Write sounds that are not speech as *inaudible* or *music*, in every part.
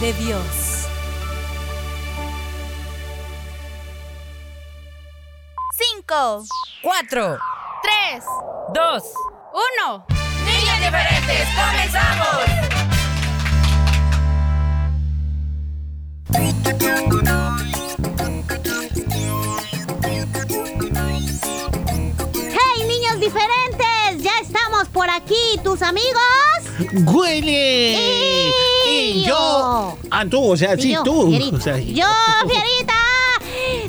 de Dios. Cinco, Cuatro, tres, dos, uno. niños diferentes, comenzamos. ¡Hey, niños diferentes! Ya estamos por aquí, tus amigos. ¡Willy! Y Y yo. Ah, tú, o sea, sí, yo, tú. Fierita. *laughs* O sea, Yo, Fierita,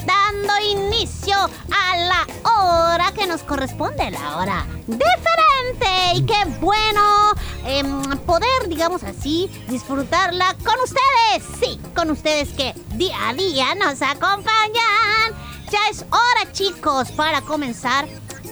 dando inicio a la hora que nos corresponde, la hora diferente. Y qué bueno em, poder, digamos así, disfrutarla con ustedes. Sí, con ustedes que día a día nos acompañan. Ya es hora, chicos, para comenzar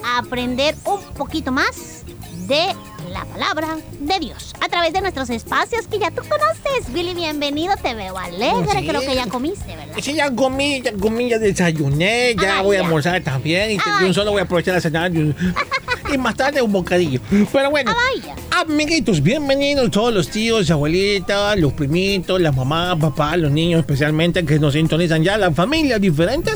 a aprender un poquito más de la palabra de Dios a través de nuestros espacios que ya tú conoces. Willy, bienvenido, te veo alegre, Sí. creo que ya comiste, ¿verdad? Sí, ya comí, ya comí, ya desayuné, ya Ah, voy a ya. almorzar también. Y Ay. un solo voy a aprovechar la cenar. Y, más tarde un bocadillo. Pero bueno, Ah, vaya. amiguitos, bienvenidos todos los tíos, abuelitas, los primitos, la mamá, papá, los niños especialmente que nos sintonizan ya, la familia diferente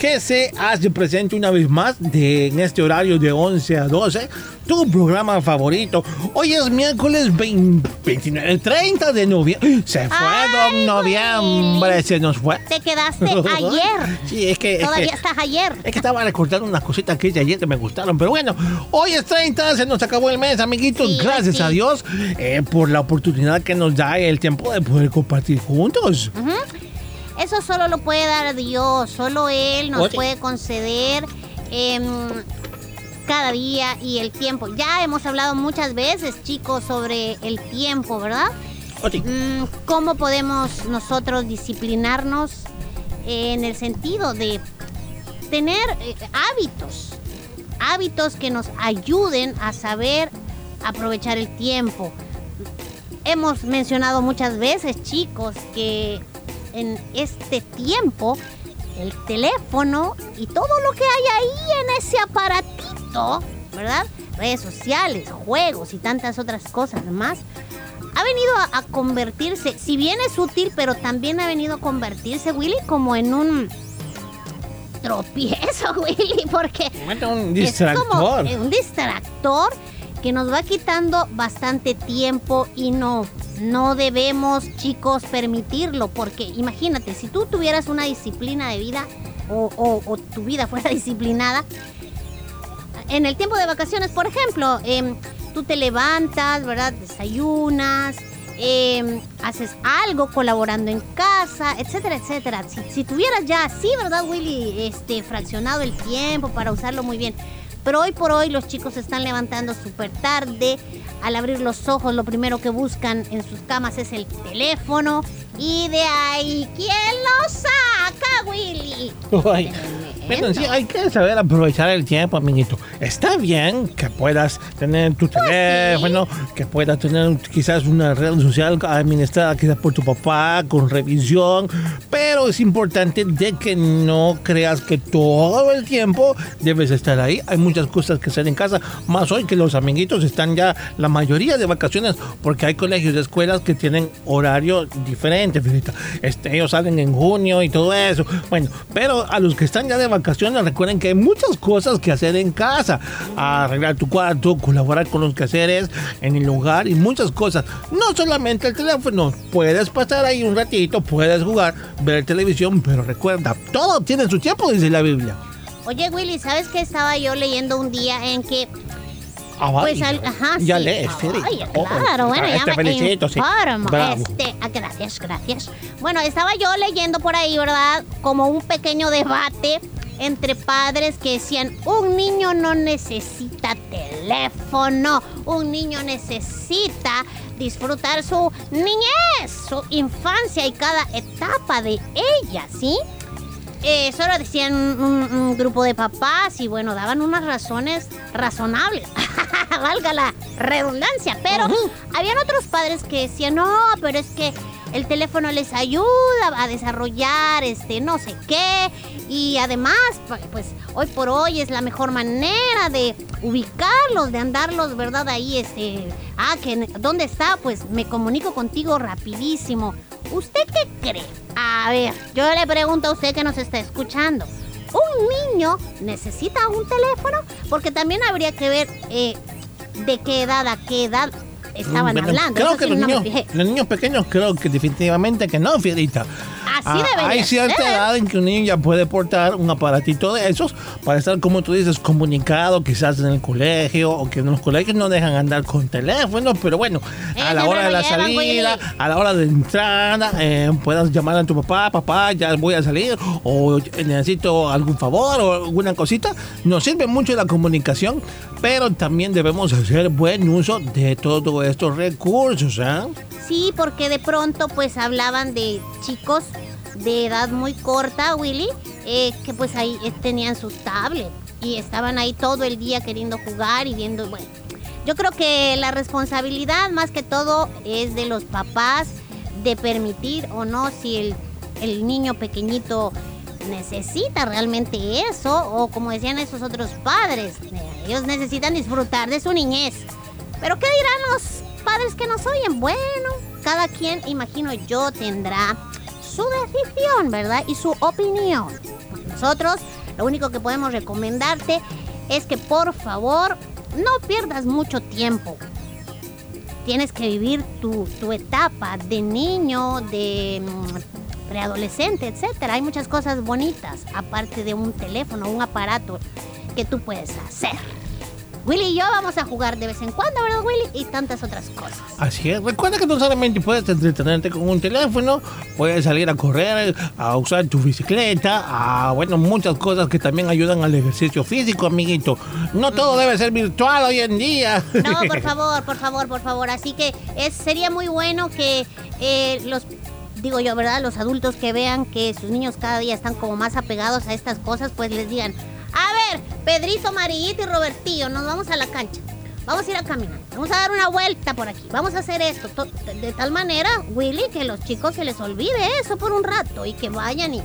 que se hace presente una vez más de, en este horario de 11 a 12, tu programa favorito. Hoy es miércoles 20 29, 30 de noviembre. Se fue Ay, don noviembre, Willy. se nos fue. Te quedaste *laughs* ayer. Sí, es que... es Todavía que- estás ayer. es que estaba recordando unas cositas que hice ayer que me gustaron. Pero bueno, hoy es 30, se nos acabó el mes, amiguitos. Sí, Gracias sí. a Dios eh, por la oportunidad que nos da el tiempo de poder compartir juntos. Ujú. Eso solo lo puede dar Dios, solo Él nos Oye. puede conceder em, cada día y el tiempo. Ya hemos hablado muchas veces, chicos, sobre el tiempo, ¿verdad? Oye, Mm, ¿Cómo podemos nosotros disciplinarnos en el sentido de tener eh, hábitos? Hábitos que nos ayuden a saber aprovechar el tiempo. Hemos mencionado muchas veces, chicos, que en este tiempo el teléfono y todo lo que hay ahí en ese aparatito, ¿verdad? Redes sociales, juegos y tantas otras cosas más, ha venido a, a convertirse, si bien es útil, pero también ha venido a convertirse, Willy, como en un tropiezo, *laughs* Willy, porque un es como distractor. un distractor que nos va quitando bastante tiempo y no, no debemos, chicos, permitirlo, porque imagínate, si tú tuvieras una disciplina de vida o, o- o tu vida fuera *laughs* disciplinada, en el tiempo de vacaciones, por ejemplo, em, tú te levantas, ¿verdad? Desayunas, em, haces algo colaborando en casa, etcétera, etcétera. Si, si tuvieras ya así, ¿verdad, Willy? Este, fraccionado el tiempo para usarlo muy bien. Pero hoy por hoy los chicos se están levantando súper tarde. Al abrir los ojos, lo primero que buscan en sus camas es el teléfono. Y de ahí, ¿quién lo saca, Willy? Ay, Pero sí, hay que saber aprovechar el tiempo, amiguito. Está bien que puedas tener tu Pues teléfono, que puedas tener quizás una red social administrada quizás por tu papá, con revisión, pero es importante de que no creas que todo el tiempo debes estar ahí. Hay muchas cosas que hacer en casa, más hoy que los amiguitos están ya la mayoría de vacaciones, porque hay colegios y escuelas que tienen horario diferente, Este, ellos salen en junio y todo eso. Bueno, pero a los que están ya de vacaciones, recuerden que hay muchas cosas que hacer en casa. Arreglar tu cuarto, colaborar con los quehaceres en el hogar y muchas cosas. No solamente el teléfono. Puedes pasar ahí un ratito, puedes jugar, ver televisión, pero recuerda, todo tiene su tiempo, dice la Biblia. Oye, Willy, ¿sabes qué estaba yo leyendo un día en que Ah, Pues al- ajá, ya sí. lees. Ay, Oh, claro, bueno, ya te me felicito, sí. informo. Bravo. Este, ah, gracias, gracias. Bueno, estaba yo leyendo por ahí, ¿verdad? Como un pequeño debate entre padres que decían, un niño no necesita teléfono, un niño necesita disfrutar su niñez, su infancia y cada etapa de ella, ¿sí? Eh, Eso lo decían un, un- un grupo de papás y bueno, daban unas razones razonables. *laughs* Valga la redundancia. Pero habían otros padres que decían, no, pero es que el teléfono les ayuda a desarrollar este no sé qué. Y además, pu- pues hoy por hoy es la mejor manera de ubicarlos, de andarlos, ¿verdad? Ahí, este. Ah, que ¿dónde está? Pues me comunico contigo rapidísimo. ¿Usted qué cree? A ver, yo le pregunto a usted que nos está escuchando. ¿Un niño necesita un teléfono? Porque también habría que ver eh, de qué edad a qué edad estaban hablando. Creo Eso que sí los, no niños, los niños pequeños creo que definitivamente que no, Fierita. Así debería Hay cierta ser. edad en que un niño ya puede portar un aparatito de esos para estar, como tú dices, comunicado quizás en el colegio o que en los colegios no dejan andar con teléfono, pero bueno, a Eh, la hora de la llevan, salida, a la hora de entrada, eh, puedas llamar a tu papá, papá, ya voy a salir o necesito algún favor o alguna cosita. Nos sirve mucho la comunicación, pero también debemos hacer buen uso de todos estos recursos, ¿ah? Sí, porque de pronto pues hablaban de chicos de edad muy corta, Willy, eh, que pues ahí tenían sus tablets y estaban ahí todo el día queriendo jugar y viendo, bueno. Yo creo que la responsabilidad más que todo es de los papás de permitir o no si el, el niño pequeñito necesita realmente eso o como decían esos otros padres, eh, ellos necesitan disfrutar de su niñez. Pero ¿qué dirán los padres que nos oyen? Bueno, cada quien, imagino yo, tendrá su decisión, ¿verdad? Y su opinión. Nosotros lo único que podemos recomendarte es que por favor no pierdas mucho tiempo. Tienes que vivir tu, tu etapa de niño, de mm, preadolescente, etcétera. Hay muchas cosas bonitas, aparte de un teléfono, un aparato que tú puedes hacer. Willy y yo vamos a jugar de vez en cuando, ¿verdad, Willy? Y tantas otras cosas. Así es. Recuerda que no solamente puedes entretenerte con un teléfono, puedes salir a correr, a usar tu bicicleta, a, bueno, muchas cosas que también ayudan al ejercicio físico, amiguito. No todo debe ser virtual hoy en día. No, por *laughs* favor, por favor, por favor. Así que es, sería muy bueno que eh, los, digo yo, ¿verdad? Los adultos que vean que sus niños cada día están como más apegados a estas cosas, pues les digan, Pedrito, Amarillito y Robertillo, nos vamos a la cancha. Vamos a ir a caminar. Vamos a dar una vuelta por aquí. Vamos a hacer esto. to- de, tal manera, Willy, que los chicos se les olvide eso por un rato y que vayan y,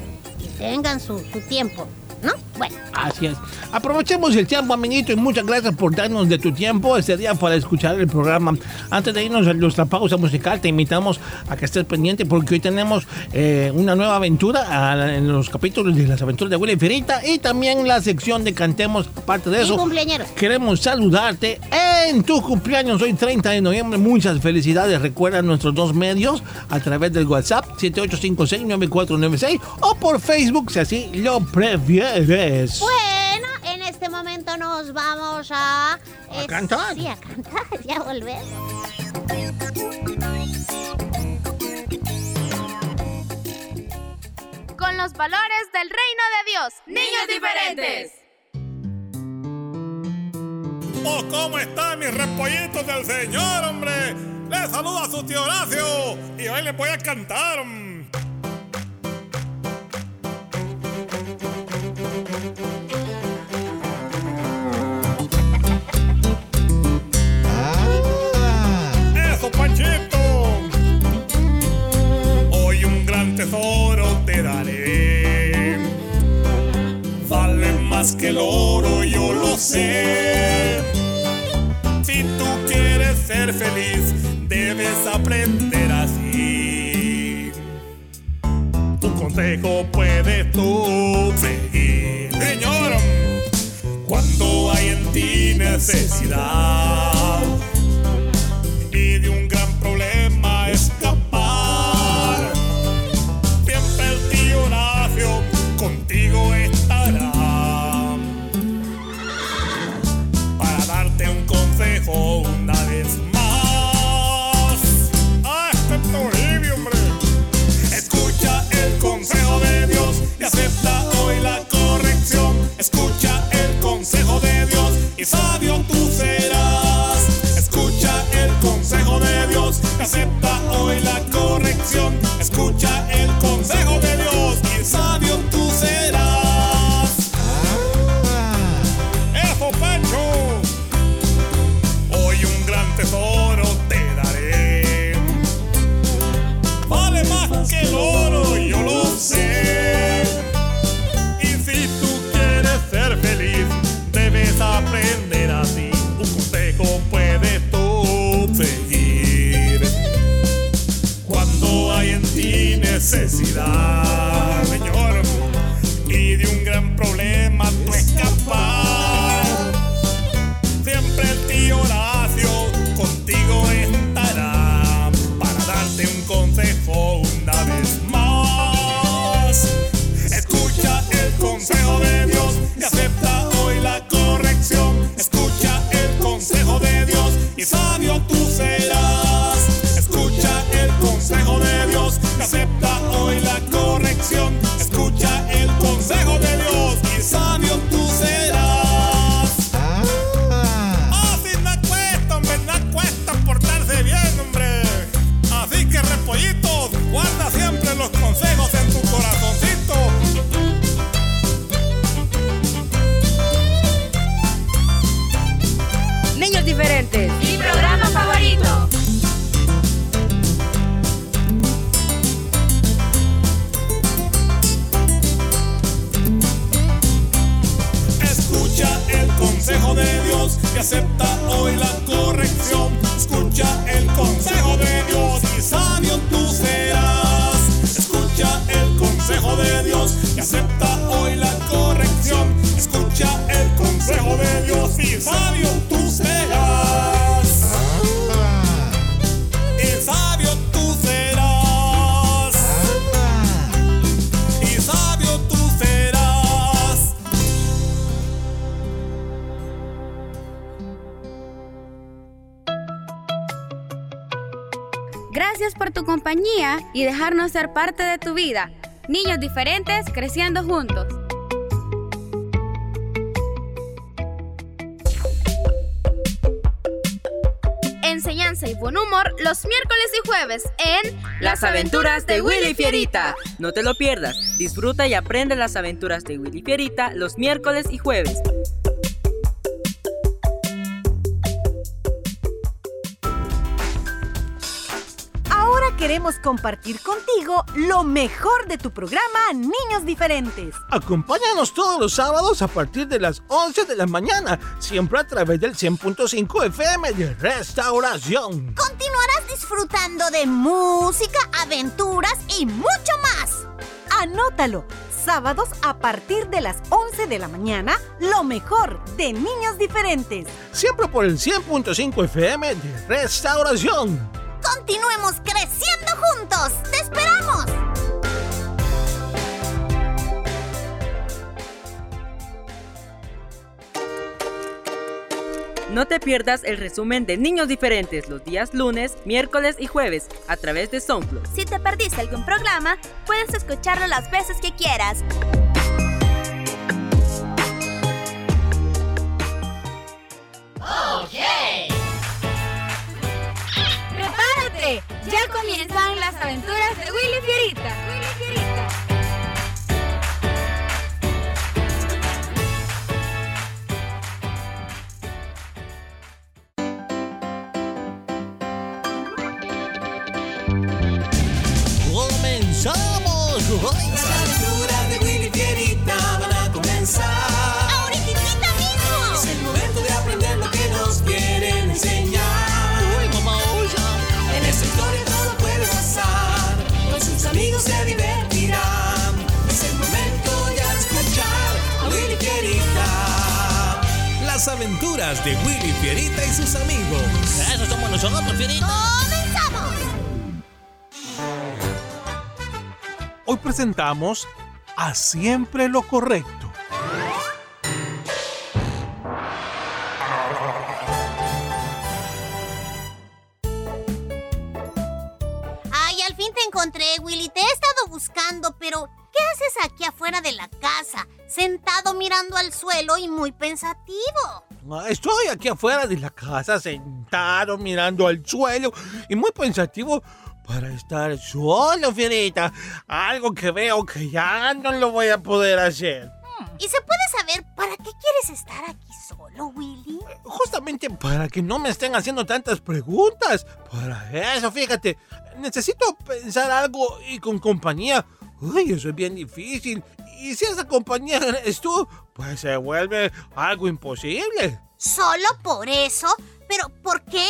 tengan su tiempo. ¿No? Bueno. Así es. Aprovechemos el tiempo, amiguito, y muchas gracias por darnos de tu tiempo este día para escuchar el programa. Antes de irnos a nuestra pausa musical, te invitamos a que estés pendiente porque hoy tenemos eh, una nueva aventura en los capítulos de las aventuras de Willy Ferita y también la sección de Cantemos. Aparte de eso, queremos saludarte en tu cumpleaños hoy 30 de noviembre. Muchas felicidades. Recuerda nuestros dos medios a través del WhatsApp 78569496 o por Facebook si así lo prefieres. Bueno, en este momento nos vamos a... A cantar. Sí, a cantar. *laughs* Ya volvemos. Con los valores del reino de Dios. Niños diferentes. Oh, ¿cómo están mis repollitos del Señor, hombre? Les saluda su tío Horacio y hoy les voy a cantar. ¡Eso, Panchito! Hoy un gran tesoro te daré. Vale más que el oro, yo lo sé. Si tú quieres ser feliz, necesidad dejarnos ser parte de tu vida. Niños diferentes creciendo juntos. Enseñanza y buen humor los miércoles y jueves en Las aventuras de Willy Fierita. No te lo pierdas. Disfruta y aprende las aventuras de Willy Fierita los miércoles y jueves. Queremos compartir contigo lo mejor de tu programa Niños Diferentes. Acompáñanos todos los sábados a partir de las 11 de la mañana, siempre a través del 100.5 FM de Restauración. Continuarás disfrutando de música, aventuras y mucho más. Anótalo. Sábados a partir de las 11 de la mañana, lo mejor de Niños Diferentes. Siempre por el 100.5 FM de Restauración. Continuemos creciendo juntos. ¡Te esperamos! No te pierdas el resumen de Niños Diferentes los días lunes, miércoles y jueves a través de SoundCloud. Si te perdiste algún programa, puedes escucharlo las veces que quieras. Ya comienzan las aventuras de Willy Fierita. Aventuras de Willy Fierita y sus amigos. Eso somos nosotros, Fierita. ¡Comenzamos! Hoy presentamos a Siempre lo Correcto. Sentado mirando al suelo y muy pensativo. Estoy aquí afuera de la casa, sentado, mirando al suelo y muy pensativo para estar solo, Fierita. Algo que veo que ya no lo voy a poder hacer. ¿Y se puede saber para qué quieres estar aquí solo, Willy? Justamente para que no me estén haciendo tantas preguntas. Para eso, fíjate, necesito pensar algo y con compañía. Uy, eso es bien difícil. Y si esa compañía eres tú, pues se vuelve algo imposible. ¿Solo por eso? ¿Pero por qué?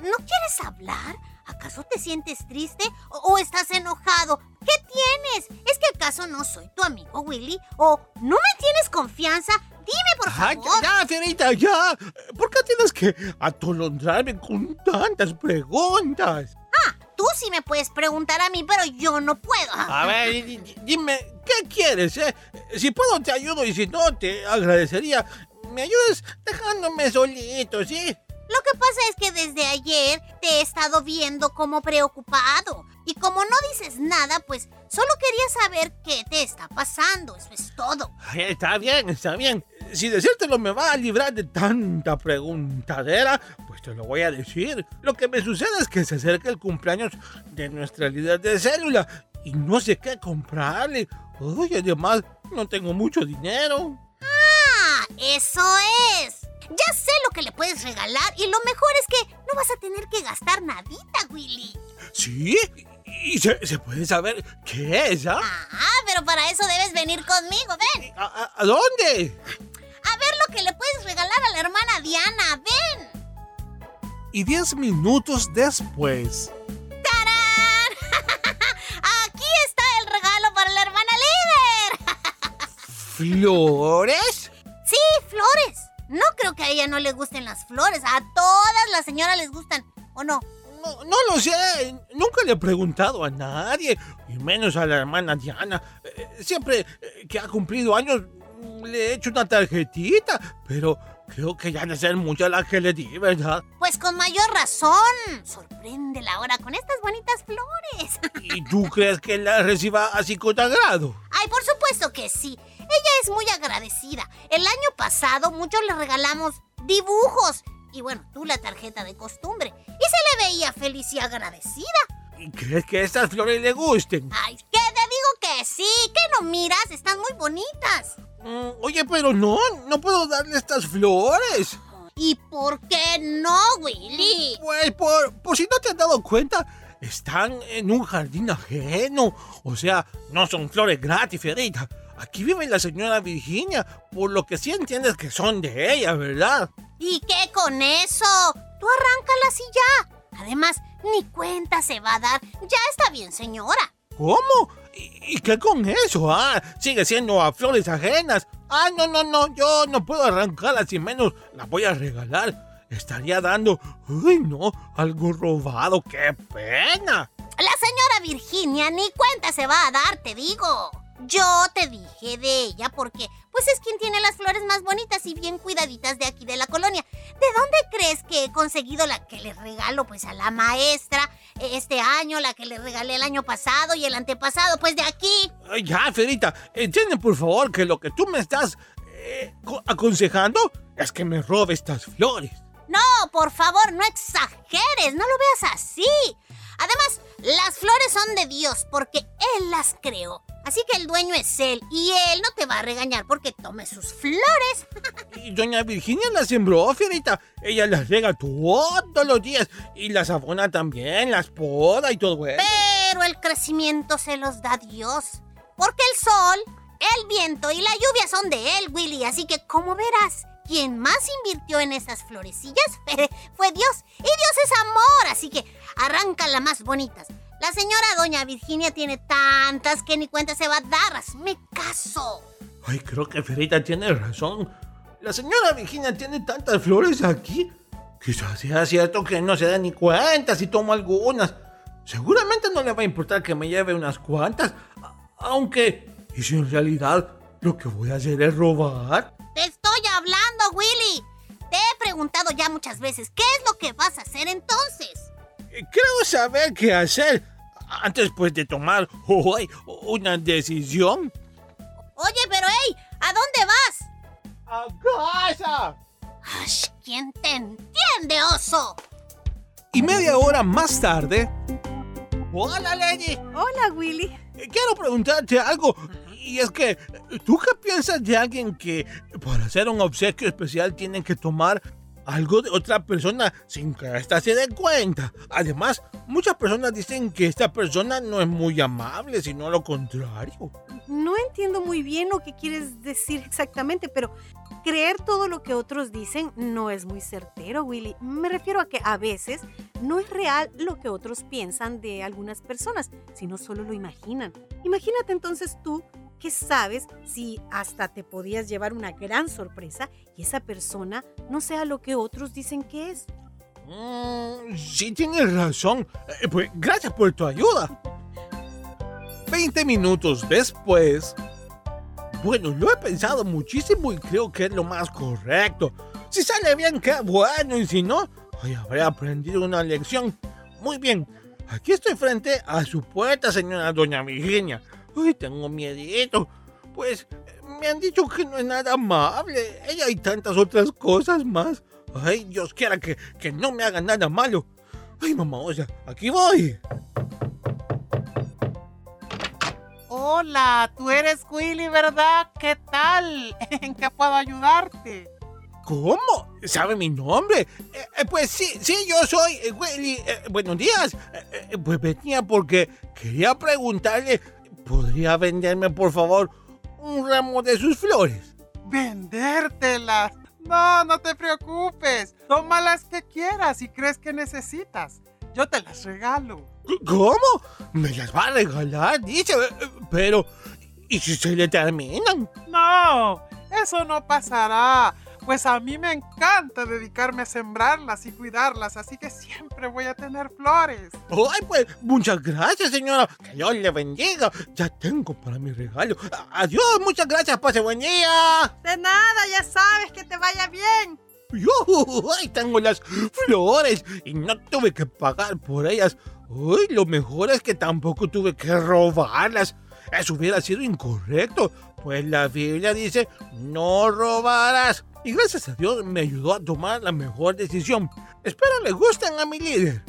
¿No quieres hablar? ¿Acaso te sientes triste o, o estás enojado? ¿Qué tienes? ¿Es que acaso no soy tu amigo Willy? ¿O no me tienes confianza? Dime, por Ay, favor. ya, Fierita, ya. ¿Por qué tienes que atolondrarme con tantas preguntas? Tú sí me puedes preguntar a mí, pero yo no puedo. A ver, di- di- dime, ¿qué quieres, eh? Si puedo te ayudo y si no, te agradecería. Me ayudes dejándome solito, ¿sí? Lo que pasa es que desde ayer te he estado viendo como preocupado. Y como no dices nada, pues solo quería saber qué te está pasando. Eso es todo. Está bien, está bien. Si decírtelo me va a librar de tanta preguntadera, pues te lo voy a decir. Lo que me sucede es que se acerca el cumpleaños de nuestra líder de célula y no sé qué comprarle. Uy, además, no tengo mucho dinero. Ah, eso es. Ya sé lo que le puedes regalar y lo mejor es que no vas a tener que gastar nadita, Willy. ¿Sí? ¿Y se, se puede saber qué es, ah? Ah, pero para eso debes venir conmigo, ven. ¿A, a- a dónde? A ver lo que le puedes regalar a la hermana Diana, ven. Y 10 minutos después, ¡Tarán! *laughs* Aquí está el regalo para la hermana líder. ¿Flores? Sí, flores. No creo que a ella no le gusten las flores. A todas las señoras les gustan, ¿o no? No, no lo sé. Nunca le he preguntado a nadie, y menos a la hermana Diana. Eh, Siempre eh, que ha cumplido años le he hecho una tarjetita, pero creo que ya de ser mucha la que le di, ¿verdad? Pues con mayor razón. Sorpréndela ahora con estas bonitas flores. *laughs* ¿Y tú crees que la reciba así con agrado? Ay, por supuesto que sí. Ella es muy agradecida. El año pasado muchos le regalamos dibujos. Y bueno, tú la tarjeta de costumbre. Y se le veía feliz y agradecida. ¿Y crees que estas flores le gusten? Ay, que te digo que sí. ¿Qué no miras? Están muy bonitas. Mm, oye, pero no, no puedo darle estas flores. ¿Y por qué no, Willy? Pues por, por si no te has dado cuenta, están en un jardín ajeno. O sea, no son flores gratis, Fierita. Aquí vive la señora Virginia, por lo que sí entiendes que son de ella, ¿verdad? ¿Y qué con eso? Tú arráncalas y ya. Además, ni cuenta se va a dar. Ya está bien, señora. ¿Cómo? ¿Y, qué con eso? Ah, sigue siendo a flores ajenas. Ah, no, no, no, yo no puedo arrancarlas y menos las voy a regalar. Estaría dando, uy, no, algo robado, qué pena. La señora Virginia ni cuenta se va a dar, te digo. Yo te dije de ella porque, pues es quien tiene las flores más bonitas y bien cuidaditas de aquí de la colonia. ¿De dónde crees que he conseguido la que le regalo, pues a la maestra este año, la que le regalé el año pasado y el antepasado, pues de aquí? Ay, ya, Fierita, entiende por favor que lo que tú me estás eh, co- aconsejando es que me robe estas flores. No, por favor, no exageres, no lo veas así. Además, las flores son de Dios porque Él las creó. Así que el dueño es él y él no te va a regañar porque tome sus flores. Y doña Virginia las sembró, Fierita. Ella las riega todos los días. Y las abona también, las poda y todo eso. Pero el crecimiento se los da Dios. Porque el sol, el viento y la lluvia son de él, Willy. Así que, como verás, quien más invirtió en esas florecillas *laughs* fue Dios. Y Dios es amor, así que arranca las más bonitas. La señora doña Virginia tiene tantas que ni cuenta se va a dar. Hazme caso. Ay, creo que Fierita tiene razón. La señora Virginia tiene tantas flores aquí. Quizás sea cierto que no se da ni cuenta si tomo algunas. Seguramente no le va a importar que me lleve unas cuantas. Aunque, ¿y si en realidad lo que voy a hacer es robar? Te estoy hablando, Willy. Te he preguntado ya muchas veces, ¿qué es lo que vas a hacer entonces? Creo saber qué hacer antes pues de tomar *laughs* hoy una decisión. Oye, pero hey, ¿a dónde vas? ¡A casa! Ash, ¿Quién te entiende, oso? Y media hora más tarde, Hola, Lady. Hola, Willy. Quiero preguntarte algo. Y es que, ¿tú qué piensas de alguien que para hacer un obsequio especial tienen que tomar algo de otra persona sin que ésta se dé cuenta? Además, muchas personas dicen que esta persona no es muy amable, sino lo contrario. No entiendo muy bien lo que quieres decir exactamente, pero creer todo lo que otros dicen no es muy certero, Willy. Me refiero a que a veces no es real lo que otros piensan de algunas personas, sino solo lo imaginan. Imagínate entonces tú que sabes si hasta te podías llevar una gran sorpresa y esa persona no sea lo que otros dicen que es. Mm, sí tienes razón. Eh, pues gracias por tu ayuda. 20 minutos después, Bueno, lo he pensado muchísimo y creo que es lo más correcto. Si sale bien, qué bueno, y si no, hoy habré aprendido una lección. Muy bien, aquí estoy frente a su puerta, señora doña Virginia. Uy, tengo miedito. Pues me han dicho que no es nada amable. Ella hay tantas otras cosas más. Ay, Dios quiera que, que no me haga nada malo. Ay, mamá, o sea, aquí voy. Hola, tú eres Willy, ¿verdad? ¿Qué tal? *laughs* ¿En qué puedo ayudarte? ¿Cómo? ¿Sabe mi nombre? Eh, eh, pues sí, sí, yo soy eh, Willy. Eh, buenos días. Pues venía porque quería preguntarle, ¿podría venderme por favor un ramo de sus flores? Vendértelas. No, no te preocupes. Toma las que quieras y crees que necesitas. Yo te las regalo. ¿Cómo? ¿Me las va a regalar? Dice, eh, eh, pero ¿y si se le terminan? No, eso no pasará. Pues a mí me encanta dedicarme a sembrarlas y cuidarlas, así que siempre voy a tener flores. Ay, pues muchas gracias, señora. Que Dios le bendiga. Ya tengo para mi regalo. Adiós, muchas gracias. Pase buen día. De nada, ya sabes que te vaya bien. Yo, ahí tengo las flores y no tuve que pagar por ellas. Uy, lo mejor es que tampoco tuve que robarlas. Eso hubiera sido incorrecto, pues la Biblia dice, no robarás. Y gracias a Dios me ayudó a tomar la mejor decisión. Espero le gusten a mi líder.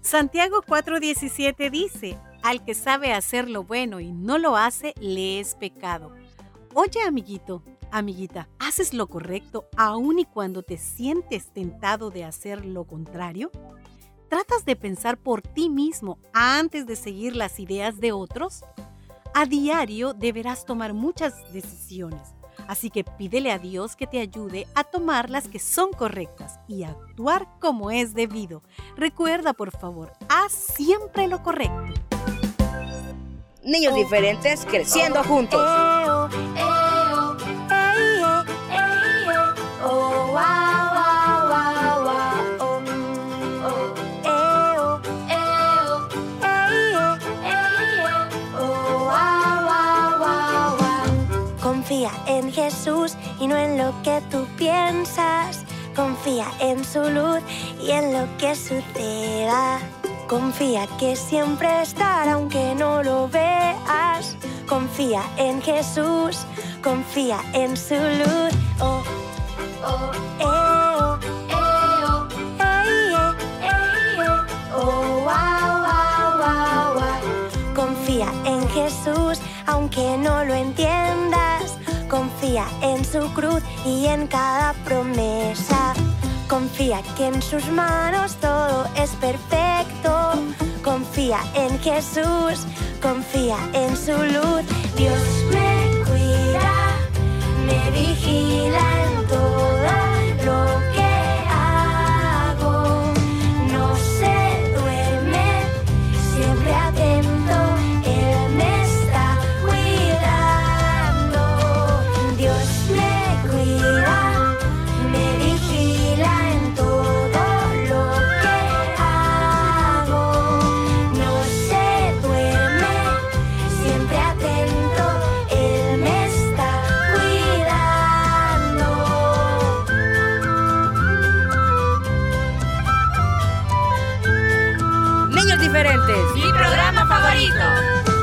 Santiago 4:17 dice, al que sabe hacer lo bueno y no lo hace, le es pecado. Oye, amiguito, amiguita, ¿haces lo correcto aun y cuando te sientes tentado de hacer lo contrario? ¿Tratas de pensar por ti mismo antes de seguir las ideas de otros? A diario deberás tomar muchas decisiones, así que pídele a Dios que te ayude a tomar las que son correctas y a actuar como es debido. Recuerda, por favor, haz siempre lo correcto. Niños diferentes creciendo juntos. Jesús y no en lo que tú piensas. Confía en su luz y en lo que suceda. Confía que siempre estará aunque no lo veas. Confía en Jesús, confía en su luz. Oh, oh, eh, oh, eh, oh, eh, eh, oh, wow, wow, wow, Confía en Jesús, aunque no lo entiendas. Confía en su cruz y en cada promesa. Confía que en sus manos todo es perfecto. Confía en Jesús, confía en su luz. Dios me cuida, me vigila en todo lo Mi programa favorito.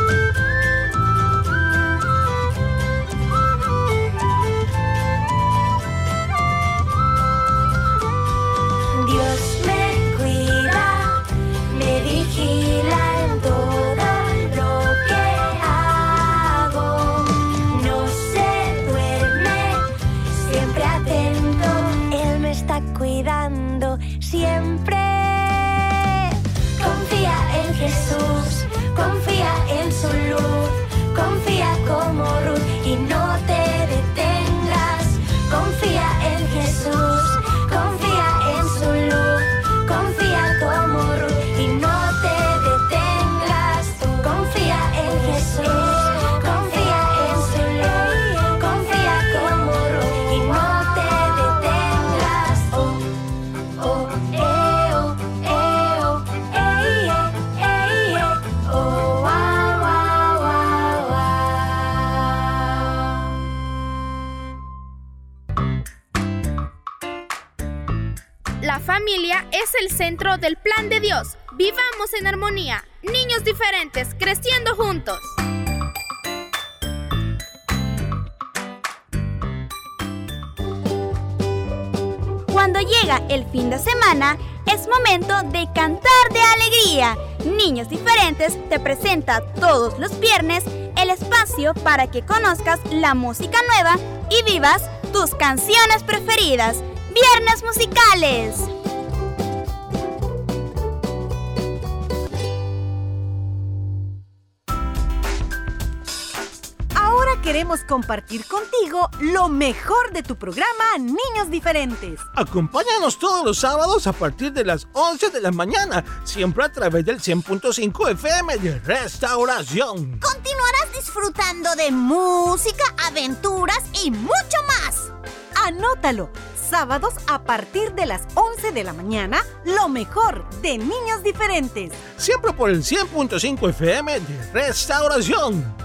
Es el centro del plan de Dios. Vivamos en armonía. Niños diferentes, creciendo juntos. Cuando llega el fin de semana, es momento de cantar de alegría. Niños Diferentes te presenta todos los viernes el espacio para que conozcas la música nueva y vivas tus canciones preferidas. Viernes musicales. Queremos compartir contigo lo mejor de tu programa Niños Diferentes. Acompáñanos todos los sábados a partir de las 11 de la mañana, siempre a través del 100.5 FM de Restauración. Continuarás disfrutando de música, aventuras y mucho más. Anótalo. Sábados a partir de las 11 de la mañana, lo mejor de Niños Diferentes. Siempre por el 100.5 FM de Restauración.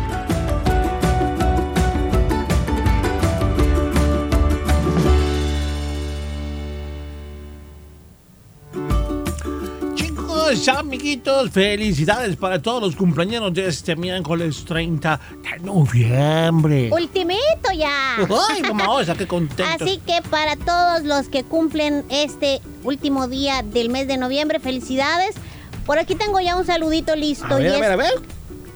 Chicos, amiguitos, felicidades para todos los cumpleaños de este miércoles 30 de noviembre. Ultimito ya. Ay, mamosa, qué contento. Así que para todos los que cumplen este último día del mes de noviembre, felicidades. Por aquí tengo ya un saludito listo. A ver, y a ver, a ver.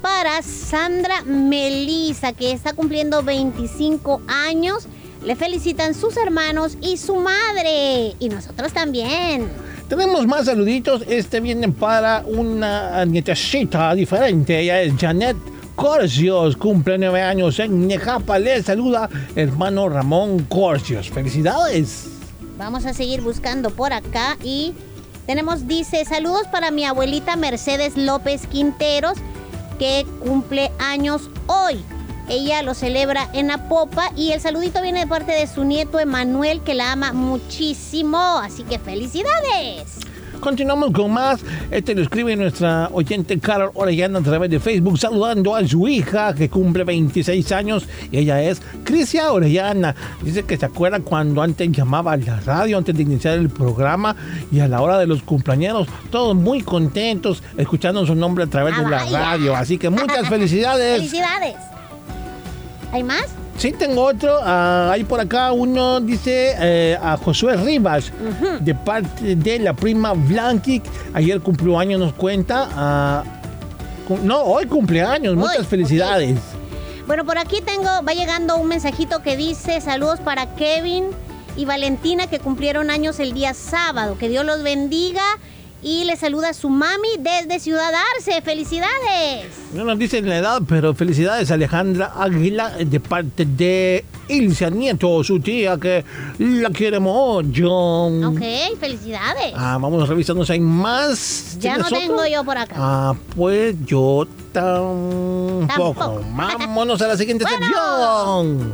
Para Sandra Melisa, que está cumpliendo 25 años. Le felicitan sus hermanos y su madre. Y nosotros también. Tenemos más saluditos. Este viene para una nietecita diferente. Ella es Janet Corcios. Cumple nueve años en Nejapa. Le saluda hermano Ramón Corcios. Felicidades. Vamos a seguir buscando por acá y tenemos, dice, saludos para mi abuelita Mercedes López Quinteros, que cumple años hoy. Ella lo celebra en Apopa y el saludito viene de parte de su nieto Emanuel, que la ama muchísimo. Así que felicidades. Continuamos con más. Este lo escribe nuestra oyente Carol Orellana a través de Facebook, saludando a su hija que cumple 26 años y ella es Crisia Orellana. Dice que se acuerda cuando antes llamaba a la radio, antes de iniciar el programa y a la hora de los cumpleaños, todos muy contentos escuchando su nombre a través de la vaya. radio. Así que muchas felicidades. ¡Felicidades! ¿Hay más? Sí, tengo otro. Ah, hay por acá uno, dice eh, a Josué Rivas, de parte de la prima Blanqui. Ayer cumplió años, nos cuenta. ah, no, hoy cumpleaños. Muchas felicidades. Bueno, por aquí tengo, va llegando un mensajito que dice saludos para Kevin y Valentina que cumplieron años el día sábado. Que Dios los bendiga y le saluda a su mami desde Ciudad Arce. ¡Felicidades! No nos dicen la edad, pero felicidades Alejandra Águila de parte de Ilse Nieto, su tía, que la quiere mucho. Ok, felicidades. Ah, vamos revisando si hay más. ya no ¿Tienes tengo yo por acá. Ah, pues yo tampoco. Tampoco. Vámonos a la siguiente *laughs* sección.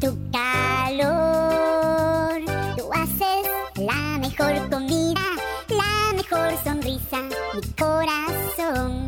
Tu calor. Tú haces la mejor comida, la mejor sonrisa, mi corazón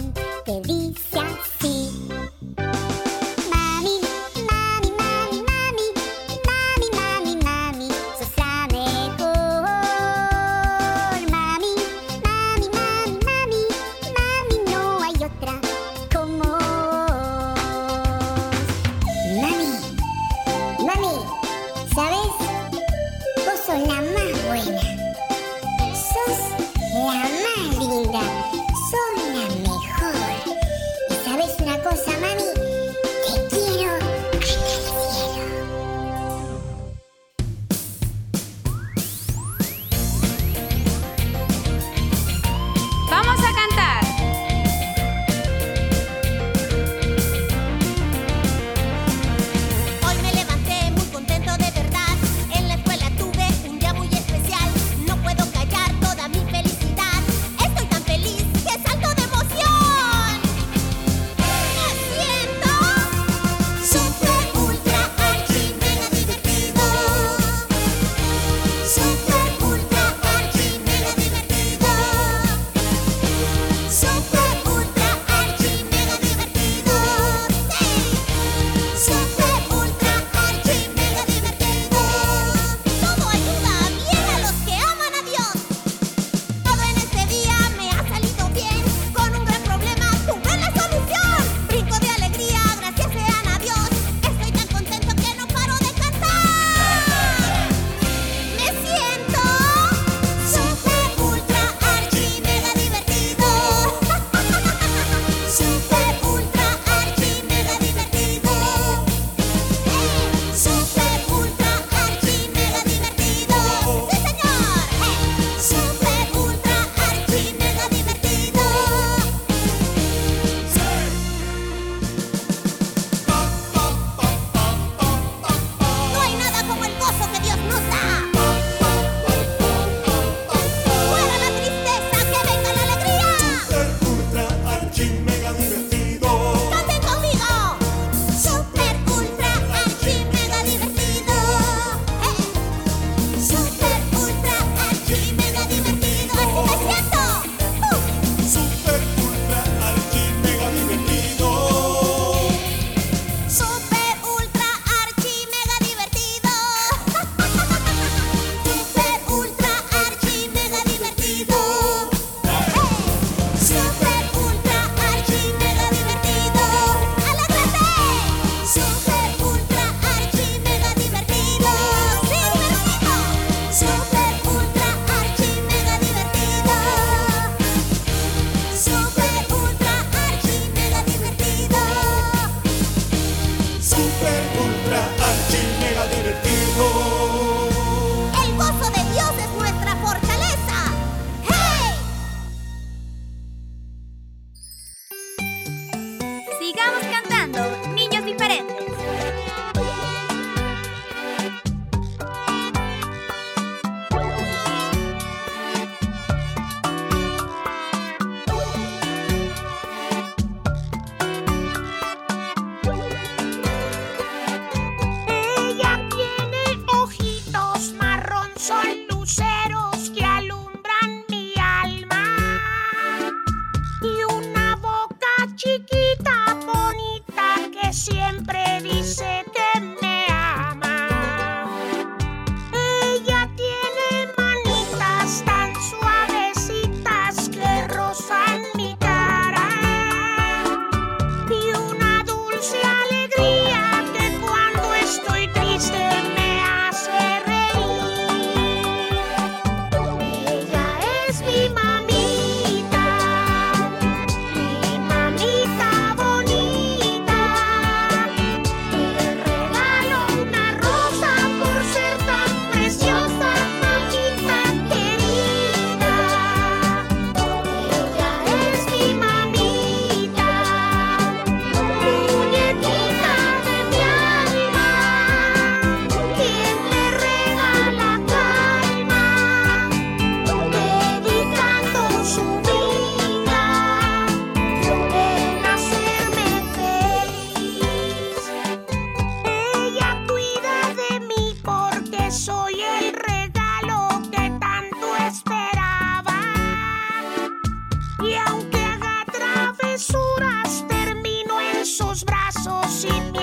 os braços e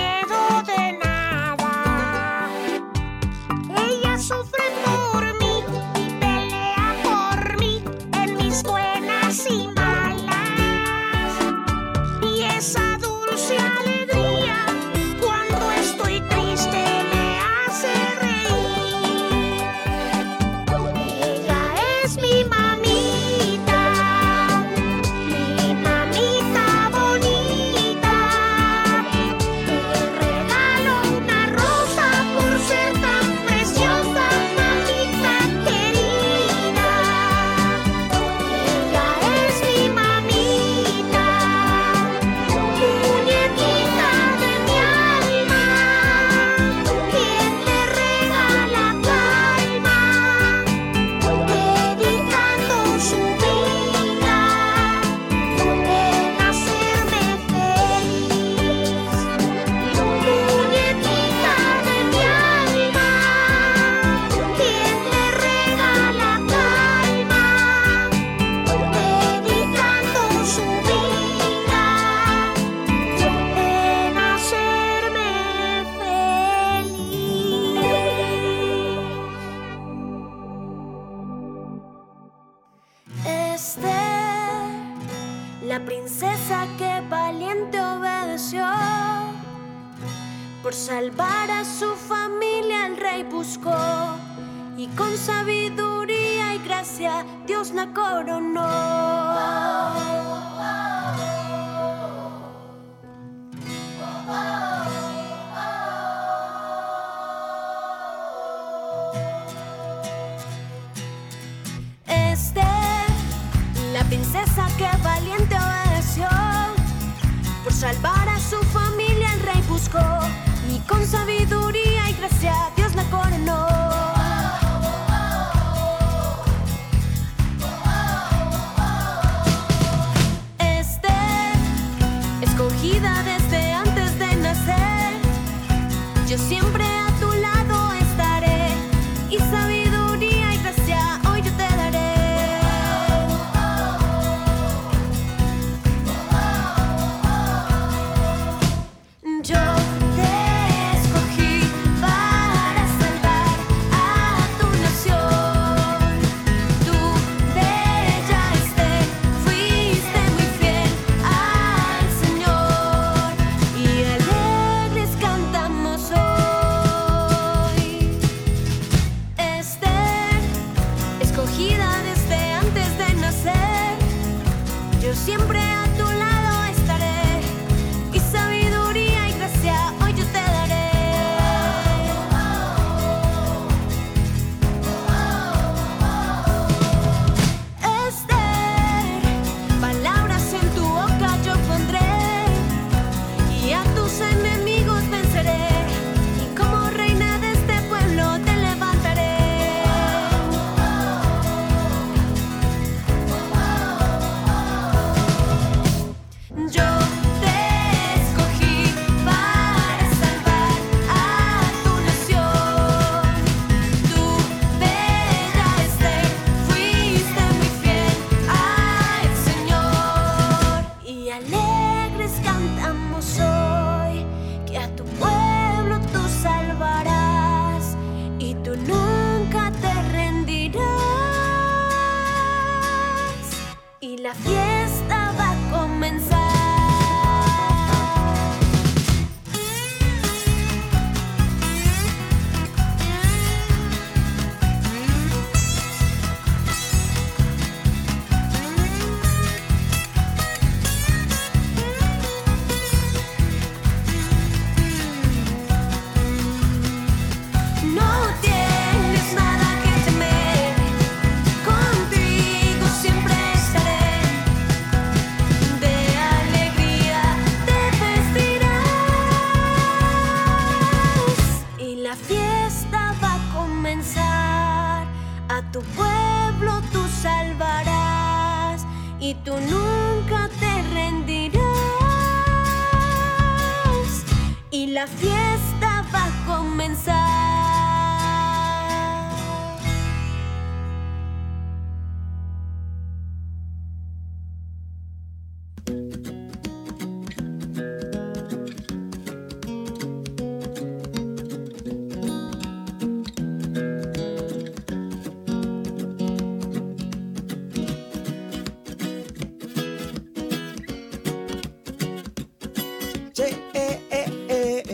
Eh, eh, eh,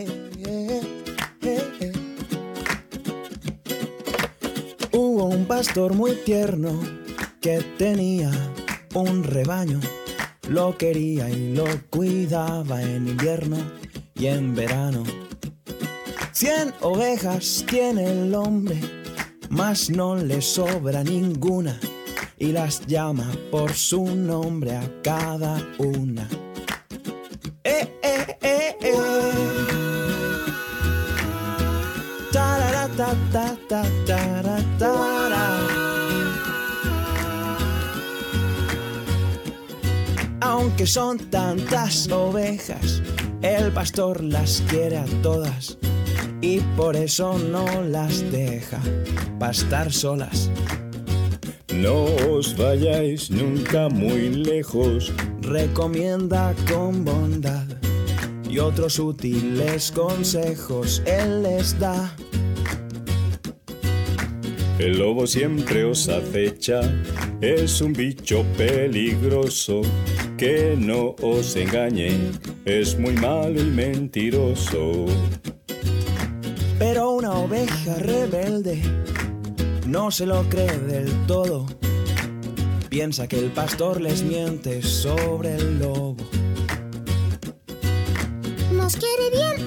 Hubo un pastor muy tierno que tenía un rebaño. Lo quería y lo cuidaba en invierno y en verano. Cien ovejas tiene el hombre, mas no le sobra ninguna y las llama por su nombre a cada una. Aunque son tantas ovejas, el pastor las quiere a todas y por eso no las deja pastar solas. No os vayáis nunca muy lejos, recomienda con bondad y otros útiles consejos él les da. El lobo siempre os acecha, es un bicho peligroso, que no os engañe, es muy malo y mentiroso. Pero una oveja rebelde no se lo cree del todo, piensa que el pastor les miente sobre el lobo. Nos quiere bien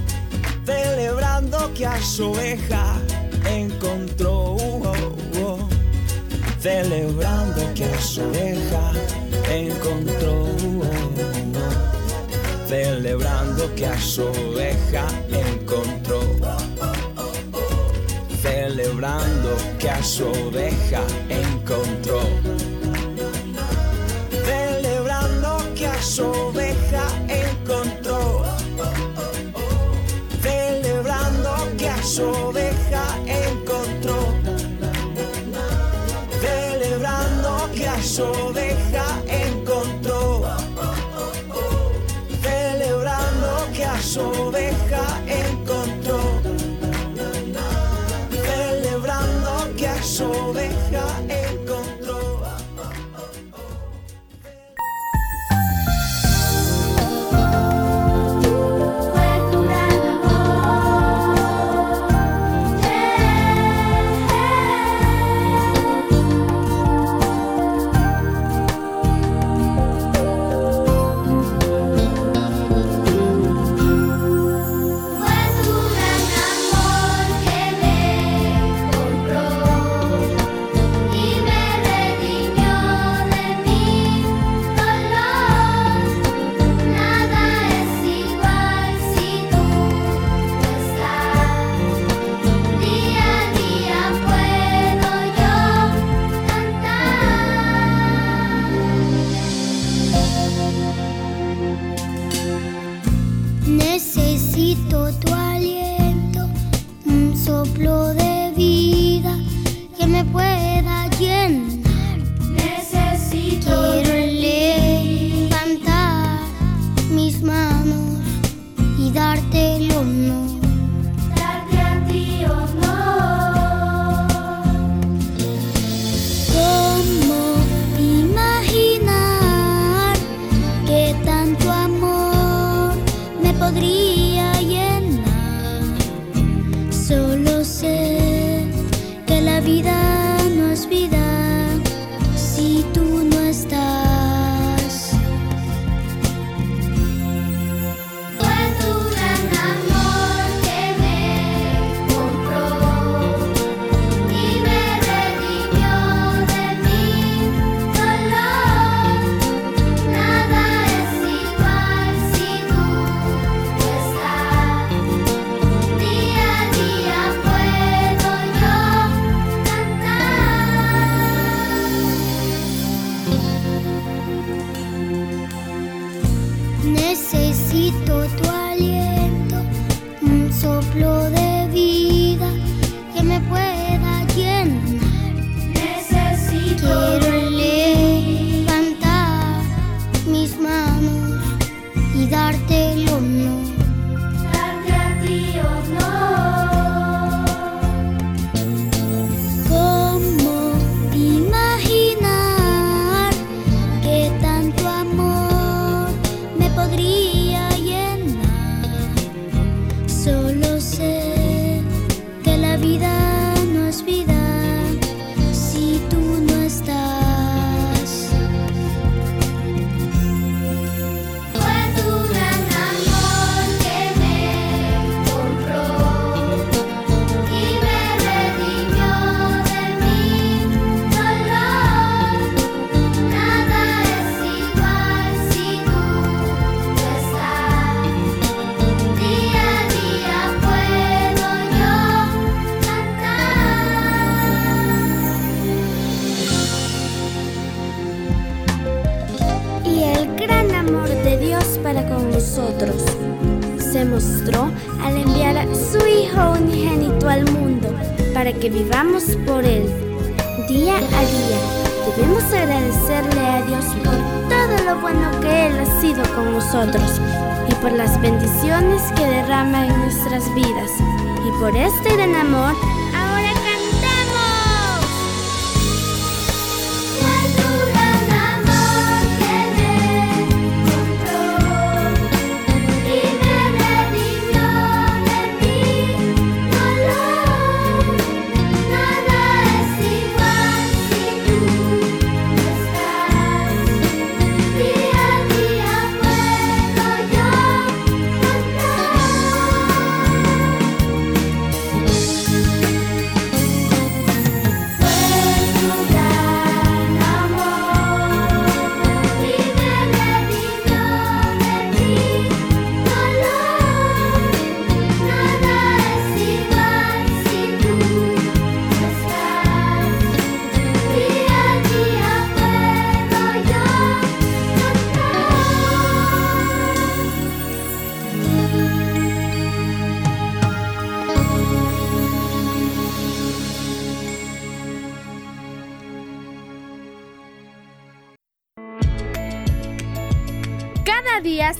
celebrando que a su oveja encontró. oh. Celebrando que a su oveja encontró. Celebrando que a su oveja encontró. Celebrando que a su oveja encontró. Celebrando que a su oveja Celebrando que a su oveja encontró. Celebrando que a su oveja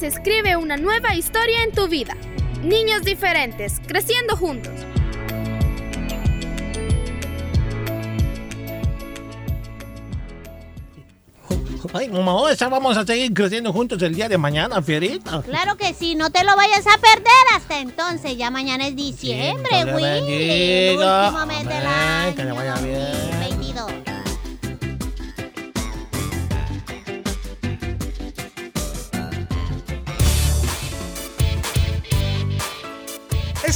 se escribe una nueva historia en tu vida. Niños diferentes, creciendo juntos. Ay, mamá, ya vamos a seguir creciendo juntos el día de mañana, Fierita. Claro que sí, no te lo vayas a perder hasta entonces. Ya mañana es diciembre. El bendiga. último mes del Amén, año. que le vaya bien.